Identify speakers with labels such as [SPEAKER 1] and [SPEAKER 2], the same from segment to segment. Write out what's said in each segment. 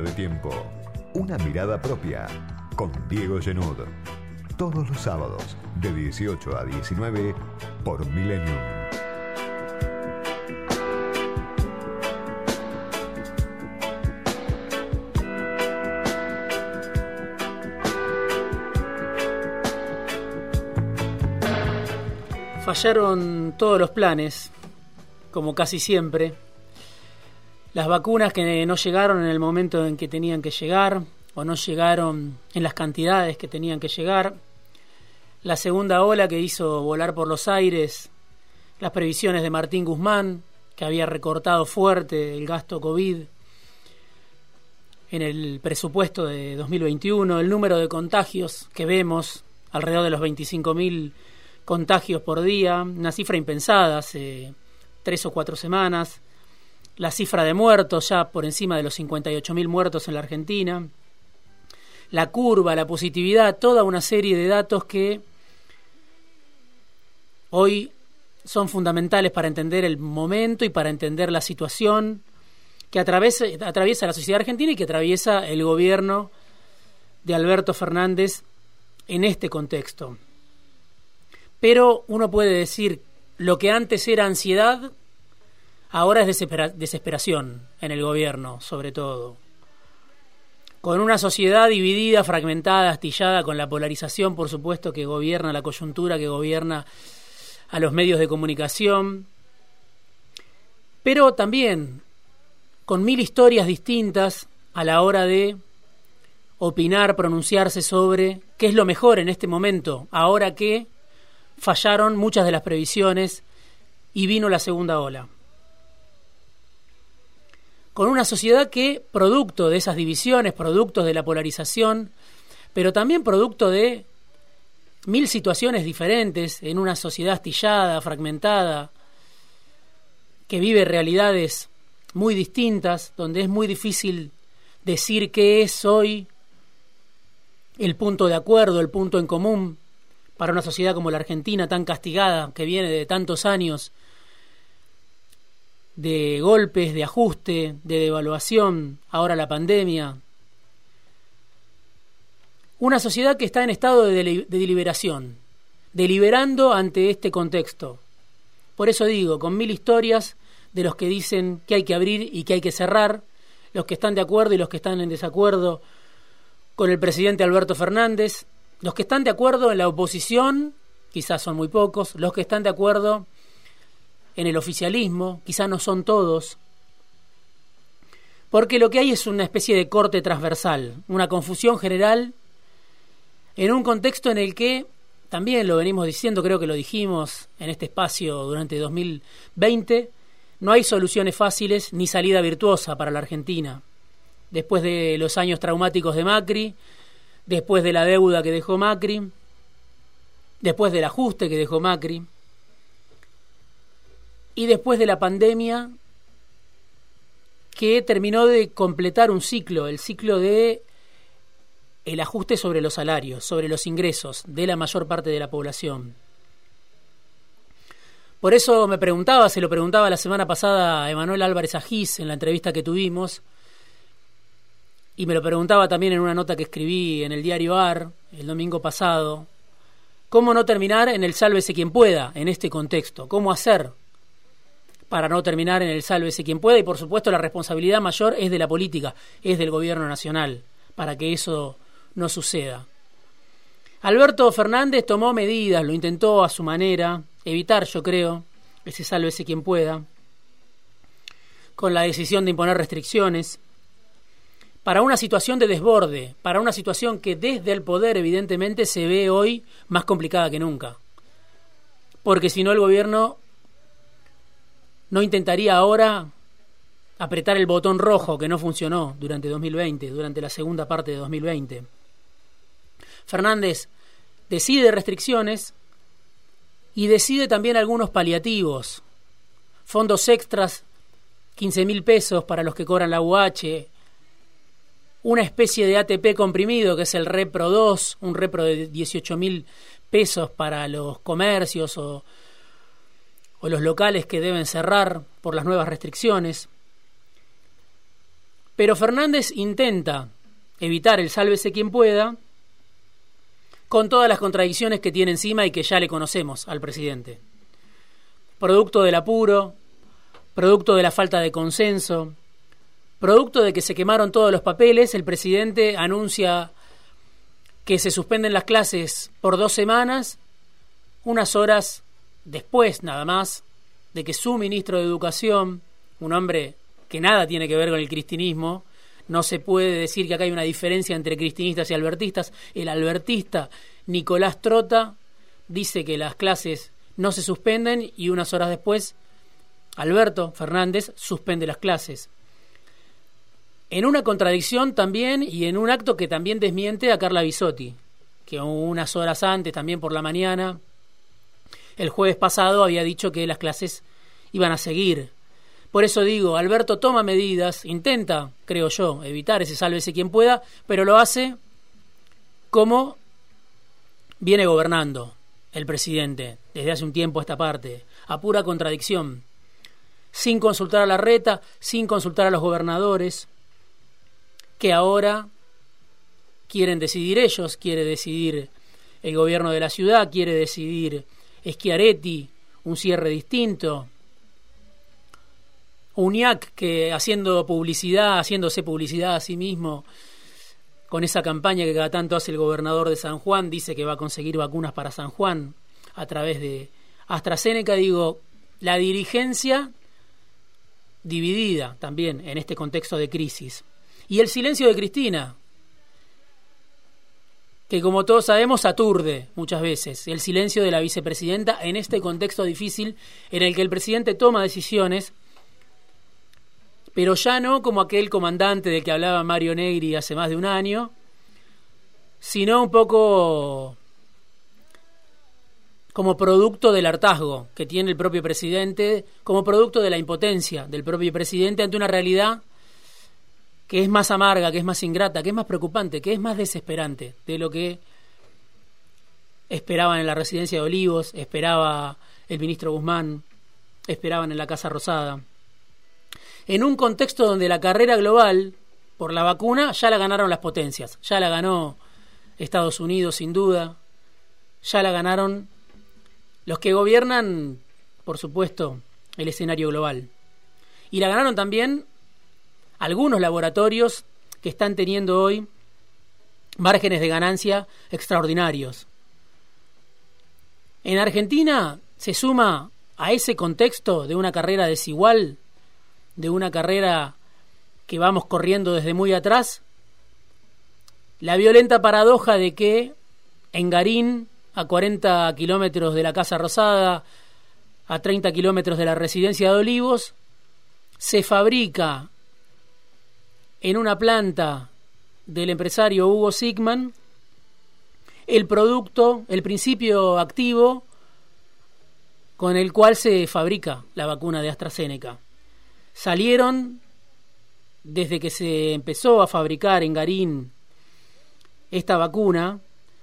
[SPEAKER 1] De tiempo. Una mirada propia con Diego Genud. Todos los sábados de 18 a 19 por Millennium.
[SPEAKER 2] Fallaron todos los planes, como casi siempre. Las vacunas que no llegaron en el momento en que tenían que llegar, o no llegaron en las cantidades que tenían que llegar. La segunda ola que hizo volar por los aires las previsiones de Martín Guzmán, que había recortado fuerte el gasto COVID en el presupuesto de 2021, el número de contagios que vemos, alrededor de los 25.000 contagios por día, una cifra impensada hace tres o cuatro semanas, la cifra de muertos ya por encima de los 58.000 muertos en la Argentina, la curva, la positividad, toda una serie de datos que hoy son fundamentales para entender el momento y para entender la situación que atraviesa, atraviesa la sociedad argentina y que atraviesa el gobierno de Alberto Fernández en este contexto. Pero uno puede decir, lo que antes era ansiedad, ahora es desesperación en el gobierno, sobre todo. Con una sociedad dividida, fragmentada, astillada, con la polarización, por supuesto, que gobierna la coyuntura, que gobierna a los medios de comunicación, pero también con mil historias distintas a la hora de opinar, pronunciarse sobre qué es lo mejor en este momento, ahora que fallaron muchas de las previsiones y vino la segunda ola. Con una sociedad que, producto de esas divisiones, producto de la polarización, pero también producto de mil situaciones diferentes en una sociedad astillada, fragmentada, que vive realidades muy distintas, donde es muy difícil decir qué es hoy el punto de acuerdo, el punto en común, para una sociedad como la Argentina tan castigada, que viene de tantos años de golpes, de ajuste, de devaluación, ahora la pandemia. Una sociedad que está en estado de, de deliberación, deliberando ante este contexto. Por eso digo, con mil historias de los que dicen que hay que abrir y que hay que cerrar, los que están de acuerdo y los que están en desacuerdo con el presidente Alberto Fernández, los que están de acuerdo en la oposición, quizás son muy pocos, los que están de acuerdo en el oficialismo, quizás no son todos, porque lo que hay es una especie de corte transversal, una confusión general en un contexto en el que, también lo venimos diciendo, creo que lo dijimos en este espacio durante 2020, no hay soluciones fáciles ni salida virtuosa para la Argentina. Después de los años traumáticos de Macri, después de la deuda que dejó Macri, después del ajuste que dejó Macri, y después de la pandemia que terminó de completar un ciclo, el ciclo de el ajuste sobre los salarios, sobre los ingresos de la mayor parte de la población. Por eso me preguntaba, se lo preguntaba la semana pasada a Emanuel Álvarez Agís en la entrevista que tuvimos, y me lo preguntaba también en una nota que escribí en el diario AR el domingo pasado, ¿cómo no terminar en el sálvese quien pueda en este contexto? ¿Cómo hacer para no terminar en el sálvese quien pueda? Y por supuesto la responsabilidad mayor es de la política, es del gobierno nacional, para que eso no suceda. Alberto Fernández tomó medidas, lo intentó a su manera, evitar, yo creo, ese sálvese quien pueda, con la decisión de imponer restricciones, para una situación de desborde, para una situación que desde el poder evidentemente se ve hoy más complicada que nunca. Porque si no el gobierno no intentaría ahora apretar el botón rojo que no funcionó durante 2020, durante la segunda parte de 2020. Fernández decide restricciones y decide también algunos paliativos, fondos extras, 15 mil pesos para los que cobran la UH, una especie de ATP comprimido, que es el Repro 2, un Repro de 18 mil pesos para los comercios o, los locales que deben cerrar por las nuevas restricciones. Pero Fernández intenta evitar el sálvese quien pueda con todas las contradicciones que tiene encima y que ya le conocemos al presidente. Producto del apuro, producto de la falta de consenso, producto de que se quemaron todos los papeles, el presidente anuncia que se suspenden las clases por dos semanas, unas horas después nada más de que su ministro de Educación, un hombre que nada tiene que ver con el cristinismo, no se puede decir que acá hay una diferencia entre cristinistas y albertistas. El albertista Nicolás Trota dice que las clases no se suspenden y unas horas después Alberto Fernández suspende las clases. En una contradicción también y en un acto que también desmiente a Carla Bisotti, que unas horas antes, también por la mañana, el jueves pasado había dicho que las clases iban a seguir. Por eso digo, Alberto toma medidas, intenta, creo yo, evitar ese sálvese quien pueda, pero lo hace como viene gobernando el presidente desde hace un tiempo a esta parte, a pura contradicción, sin consultar a la reta, sin consultar a los gobernadores, que ahora quieren decidir ellos, quiere decidir el gobierno de la ciudad, quiere decidir Schiaretti, un cierre distinto, UNIAC que haciendo publicidad, haciéndose publicidad a sí mismo, con esa campaña que cada tanto hace el gobernador de San Juan, dice que va a conseguir vacunas para San Juan a través de AstraZeneca, digo, la dirigencia dividida también en este contexto de crisis. Y el silencio de Cristina, que como todos sabemos aturde muchas veces, el silencio de la vicepresidenta en este contexto difícil en el que el presidente toma decisiones, pero ya no como aquel comandante del que hablaba Mario Negri hace más de un año, sino un poco como producto del hartazgo que tiene el propio presidente, como producto de la impotencia del propio presidente ante una realidad que es más amarga, que es más ingrata, que es más preocupante, que es más desesperante de lo que esperaban en la residencia de Olivos, esperaba el ministro Guzmán, esperaban en la Casa Rosada. En un contexto donde la carrera global por la vacuna ya la ganaron las potencias, ya la ganó Estados Unidos sin duda, ya la ganaron los que gobiernan, por supuesto, el escenario global. Y la ganaron también algunos laboratorios que están teniendo hoy márgenes de ganancia extraordinarios. En Argentina se suma a ese contexto de una carrera desigual, de una carrera que vamos corriendo desde muy atrás, la violenta paradoja de que en Garín a 40 kilómetros de la Casa Rosada, a 30 kilómetros de la residencia de Olivos, se fabrica en una planta del empresario Hugo Sigman el producto, el principio activo con el cual se fabrica la vacuna de AstraZeneca. Salieron, desde que se empezó a fabricar en Garín esta vacuna,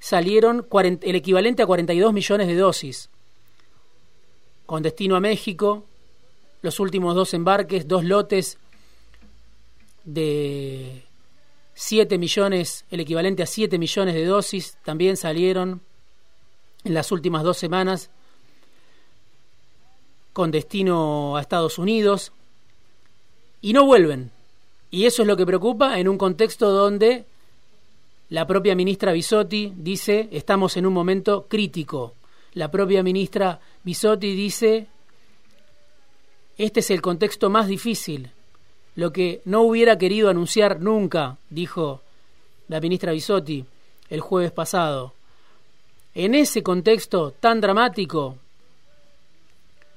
[SPEAKER 2] salieron el equivalente a 42 millones de dosis, con destino a México, los últimos dos embarques, dos lotes de 7 millones, el equivalente a 7 millones de dosis, también salieron en las últimas dos semanas con destino a Estados Unidos y no vuelven. Y eso es lo que preocupa en un contexto donde la propia ministra Bisotti dice, estamos en un momento crítico. La propia ministra Bisotti dice, este es el contexto más difícil. Lo que no hubiera querido anunciar nunca, dijo la ministra Bisotti el jueves pasado. En ese contexto tan dramático,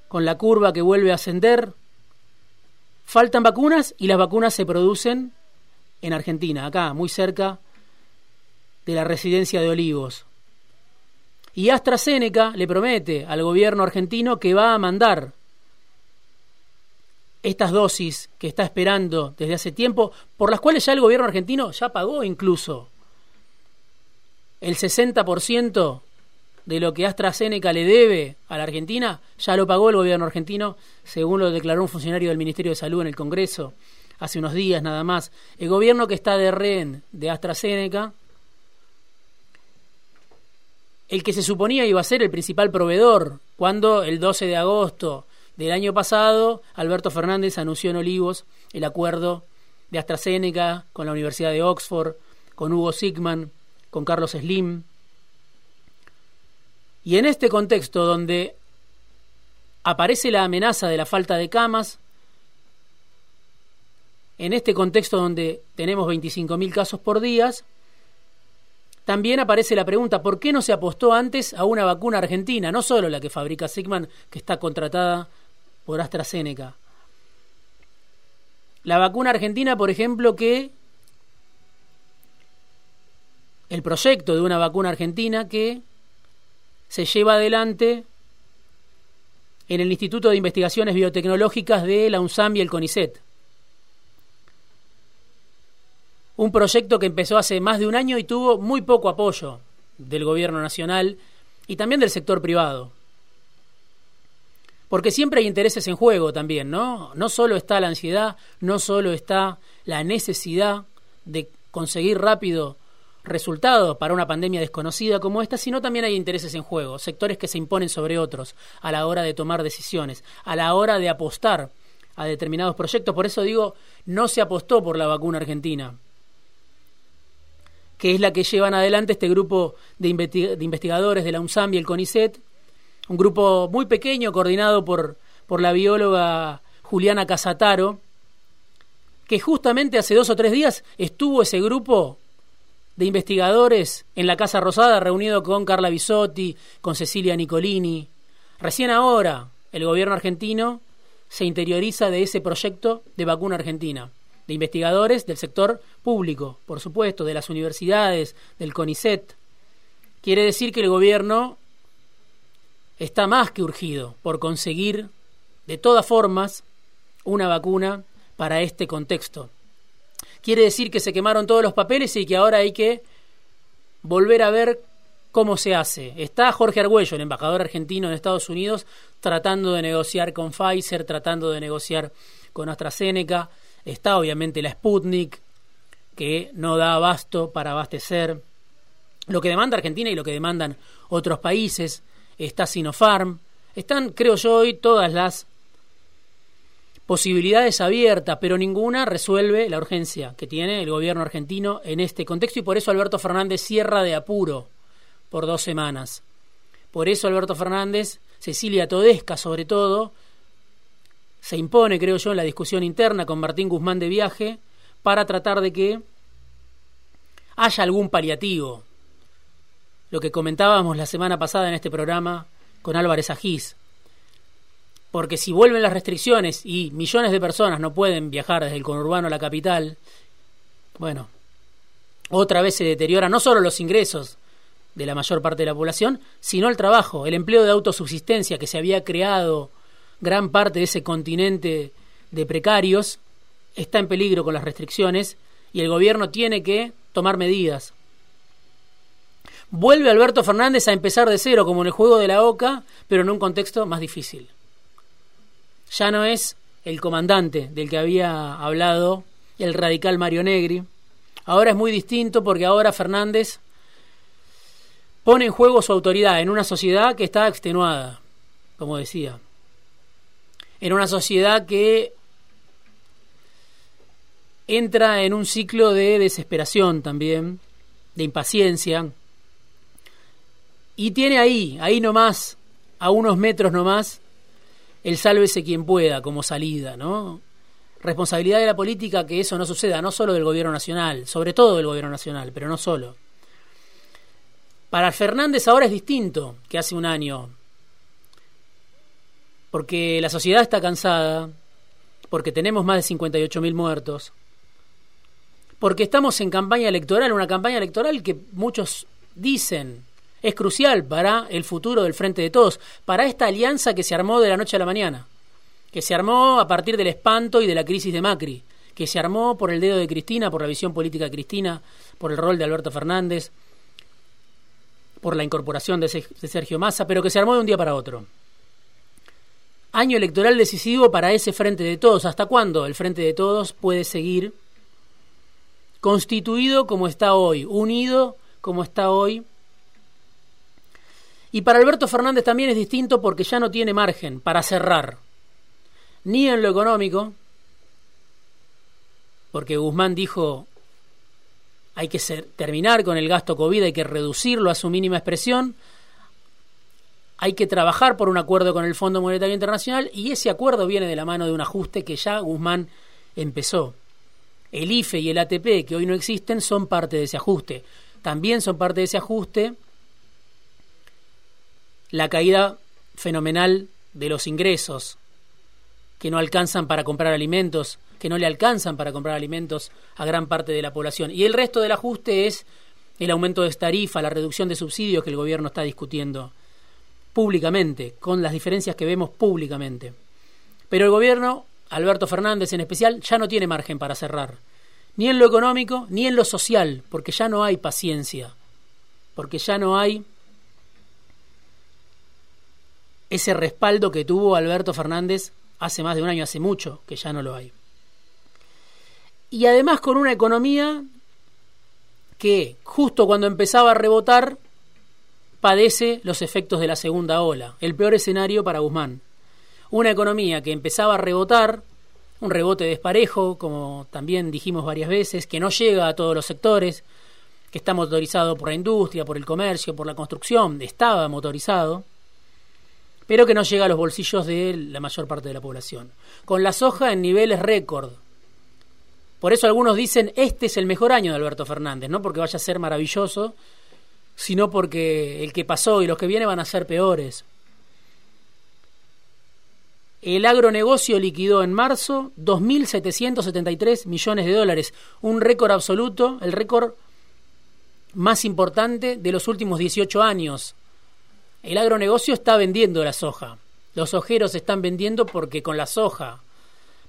[SPEAKER 2] con la curva que vuelve a ascender, faltan vacunas y las vacunas se producen en Argentina, acá, muy cerca de la residencia de Olivos. Y AstraZeneca le promete al gobierno argentino que va a mandar estas dosis que está esperando desde hace tiempo, por las cuales ya el gobierno argentino ya pagó incluso el 60% de lo que AstraZeneca le debe a la Argentina, ya lo pagó el gobierno argentino, según lo declaró un funcionario del Ministerio de Salud en el Congreso hace unos días nada más, el gobierno que está de rehén de AstraZeneca, el que se suponía iba a ser el principal proveedor, cuando el 12 de agosto del año pasado Alberto Fernández anunció en Olivos el acuerdo de AstraZeneca con la Universidad de Oxford, con Hugo Sigman, con Carlos Slim. Y en este contexto donde aparece la amenaza de la falta de camas, en este contexto donde tenemos 25.000 casos por día, también aparece la pregunta, ¿por qué no se apostó antes a una vacuna argentina? No solo la que fabrica Sigman, que está contratada por AstraZeneca. La vacuna argentina, por ejemplo, que el proyecto de una vacuna argentina que se lleva adelante en el Instituto de Investigaciones Biotecnológicas de la UNSAM y el CONICET. Un proyecto que empezó hace más de un año y tuvo muy poco apoyo del gobierno nacional y también del sector privado. Porque siempre hay intereses en juego también, ¿no? No solo está la ansiedad, no solo está la necesidad de conseguir rápido resultados para una pandemia desconocida como esta, sino también hay intereses en juego, sectores que se imponen sobre otros a la hora de tomar decisiones, a la hora de apostar a determinados proyectos. Por eso digo, no se apostó por la vacuna argentina que es la que llevan adelante este grupo de, investigadores de la UNSAM y el CONICET, un grupo muy pequeño coordinado por, por la bióloga Juliana Casataro, que justamente hace dos o tres días estuvo ese grupo de investigadores en la Casa Rosada reunido con Carla Bisotti, con Cecilia Nicolini. Recién ahora el gobierno argentino se interioriza de ese proyecto de vacuna argentina de investigadores del sector público, por supuesto, de las universidades, del CONICET. Quiere decir que el gobierno está más que urgido por conseguir, de todas formas, una vacuna para este contexto. Quiere decir que se quemaron todos los papeles y que ahora hay que volver a ver cómo se hace. Está Jorge Argüello, el embajador argentino en Estados Unidos, tratando de negociar con Pfizer, tratando de negociar con AstraZeneca. Está obviamente la Sputnik, que no da abasto para abastecer lo que demanda Argentina y lo que demandan otros países. Está Sinopharm. Están, creo yo, hoy todas las posibilidades abiertas, pero ninguna resuelve la urgencia que tiene el gobierno argentino en este contexto y por eso Alberto Fernández cierra de apuro por dos semanas. Por eso Alberto Fernández, Cecilia Todesca sobre todo, se impone, creo yo, en la discusión interna con Martín Guzmán de viaje para tratar de que haya algún paliativo. Lo que comentábamos la semana pasada en este programa con Álvarez Agís. Porque si vuelven las restricciones y millones de personas no pueden viajar desde el conurbano a la capital, bueno, otra vez se deteriora no solo los ingresos de la mayor parte de la población, sino el trabajo, el empleo de autosubsistencia que se había creado gran parte de ese continente de precarios está en peligro con las restricciones y el gobierno tiene que tomar medidas. Vuelve Alberto Fernández a empezar de cero, como en el juego de la OCA, pero en un contexto más difícil. Ya no es el comandante del que había hablado el radical Mario Negri. Ahora es muy distinto porque ahora Fernández pone en juego su autoridad en una sociedad que está extenuada, como decía en una sociedad que entra en un ciclo de desesperación también, de impaciencia, y tiene ahí, ahí nomás, a unos metros nomás, el sálvese quien pueda como salida, ¿no? Responsabilidad de la política que eso no suceda, no solo del gobierno nacional, sobre todo del gobierno nacional, pero no solo. Para Fernández ahora es distinto que hace un año porque la sociedad está cansada, porque tenemos más de 58.000 muertos, porque estamos en campaña electoral, una campaña electoral que muchos dicen es crucial para el futuro del Frente de Todos, para esta alianza que se armó de la noche a la mañana, que se armó a partir del espanto y de la crisis de Macri, que se armó por el dedo de Cristina, por la visión política de Cristina, por el rol de Alberto Fernández, por la incorporación de Sergio Massa, pero que se armó de un día para otro. año electoral decisivo para ese Frente de Todos. ¿Hasta cuándo el Frente de Todos puede seguir constituido como está hoy, unido como está hoy? Y para Alberto Fernández también es distinto porque ya no tiene margen para cerrar, ni en lo económico, porque Guzmán dijo hay que terminar con el gasto COVID, hay que reducirlo a su mínima expresión, hay que trabajar por un acuerdo con el Fondo Monetario Internacional y ese acuerdo viene de la mano de un ajuste que ya Guzmán empezó. El IFE y el ATP, que hoy no existen, son parte de ese ajuste. También son parte de ese ajuste la caída fenomenal de los ingresos, que no alcanzan para comprar alimentos, que no le alcanzan para comprar alimentos a gran parte de la población. Y el resto del ajuste es el aumento de tarifa, la reducción de subsidios que el gobierno está discutiendo públicamente, con las diferencias que vemos públicamente. Pero el gobierno, Alberto Fernández en especial, ya no tiene margen para cerrar, ni en lo económico, ni en lo social, porque ya no hay paciencia, porque ya no hay ese respaldo que tuvo Alberto Fernández hace más de un año, hace mucho, que ya no lo hay. Y además con una economía que justo cuando empezaba a rebotar padece los efectos de la segunda ola, el peor escenario para Guzmán. Una economía que empezaba a rebotar, un rebote desparejo, como también dijimos varias veces, que no llega a todos los sectores, que está motorizado por la industria, por el comercio, por la construcción, estaba motorizado, pero que no llega a los bolsillos de la mayor parte de la población. Con la soja en niveles récord. Por eso algunos dicen, este es el mejor año de Alberto Fernández, no porque vaya a ser maravilloso, sino porque el que pasó y los que vienen van a ser peores. El agronegocio liquidó en marzo 2.773 millones de dólares, un récord absoluto, el récord más importante de los últimos 18 años. El agronegocio está vendiendo la soja. Los ojeros están vendiendo porque con la soja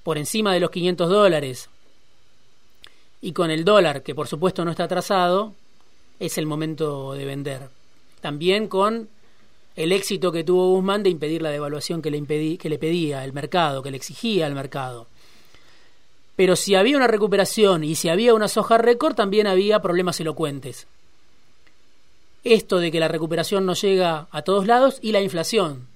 [SPEAKER 2] por encima de los 500 dólares y con el dólar, que por supuesto no está atrasado, es el momento de vender. También con el éxito que tuvo Guzmán de impedir la devaluación que le, impedí, que le pedía el mercado, que le exigía el mercado. Pero si había una recuperación y si había una soja récord, también había problemas elocuentes. Esto de que la recuperación no llega a todos lados y la inflación,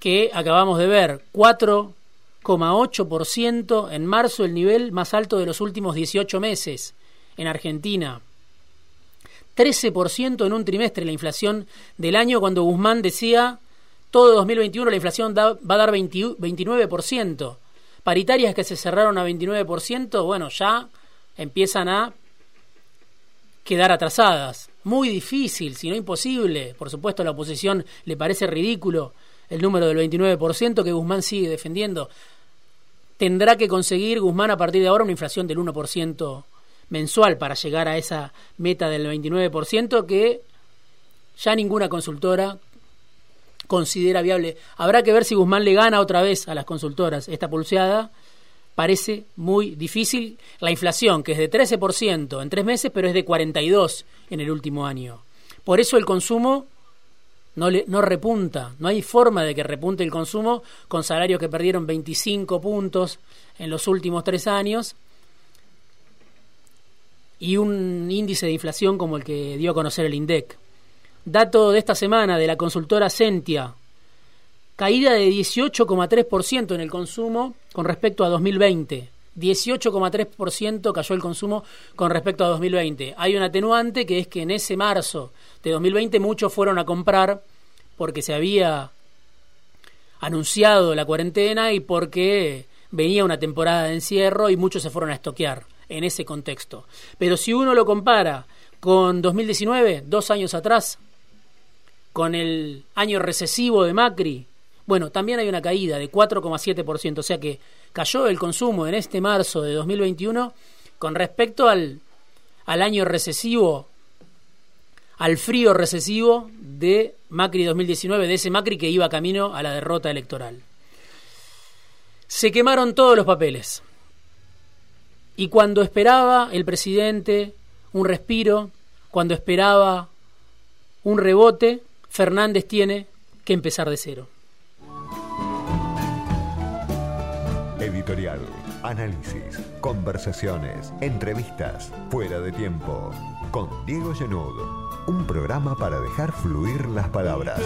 [SPEAKER 2] que acabamos de ver, 4,8% en marzo, el nivel más alto de los últimos 18 meses en Argentina. 13% en un trimestre la inflación del año cuando Guzmán decía todo 2021 la inflación va a dar 29%. Paritarias que se cerraron a 29%, bueno, ya empiezan a quedar atrasadas. Muy difícil, si no imposible. Por supuesto, a la oposición le parece ridículo el número del 29% que Guzmán sigue defendiendo. Tendrá que conseguir Guzmán a partir de ahora una inflación del 1% mensual para llegar a esa meta del 29% que ya ninguna consultora considera viable. Habrá que ver si Guzmán le gana otra vez a las consultoras esta pulseada. Parece muy difícil. La inflación, que es de 13% en tres meses, pero es de 42% en el último año. Por eso el consumo no, repunta. No hay forma de que repunte el consumo con salarios que perdieron 25 puntos en los últimos tres años y un índice de inflación como el que dio a conocer el INDEC. Dato de esta semana de la consultora Sentia, caída de 18,3% en el consumo con respecto a 2020. 18,3% cayó el consumo con respecto a 2020. Hay un atenuante que es que en ese marzo de 2020 muchos fueron a comprar porque se había anunciado la cuarentena y porque venía una temporada de encierro y muchos se fueron a estoquear en ese contexto. Pero si uno lo compara con 2019, dos años atrás, con el año recesivo de Macri, bueno, también hay una caída de 4,7%, o sea que cayó el consumo en este marzo de 2021 con respecto al, al año recesivo, al frío recesivo de Macri 2019, de ese Macri que iba camino a la derrota electoral. Se quemaron todos los papeles. Y cuando esperaba el presidente un respiro, cuando esperaba un rebote, Fernández tiene que empezar de cero.
[SPEAKER 1] Editorial, análisis, conversaciones, entrevistas, fuera de tiempo. Con Diego Genud, un programa para dejar fluir las palabras.